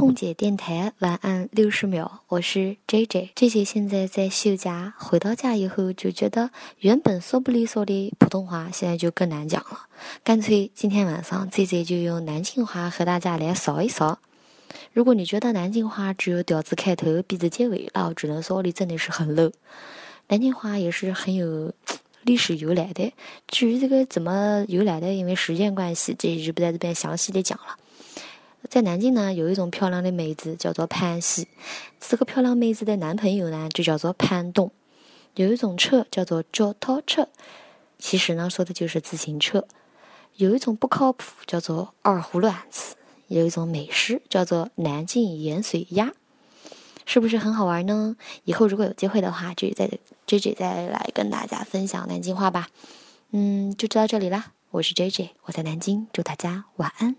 空姐电台晚安六十秒，我是 J J。J J 现在在休假，回到家以后就觉得原本说不利索的普通话现在就更难讲了，干脆今天晚上 J J 就用南京话和大家来扫一扫。如果你觉得南京话只有调子开头、鼻子结尾，那我只能说你真的是很 low。南京话也是很有历史由来的，至于这个怎么由来的，因为时间关系，这就不在这边详细的讲了。在南京呢，有一种漂亮的妹子叫做潘西，这个漂亮妹子的男朋友呢就叫做潘东。有一种车叫做脚踏车，其实呢说的就是自行车。有一种不靠谱叫做二胡乱子，有一种美食叫做南京盐水鸭，是不是很好玩呢？以后如果有机会的话，就再这这再来跟大家分享南京话吧。嗯，就到这里啦，我是 J J，我在南京，祝大家晚安。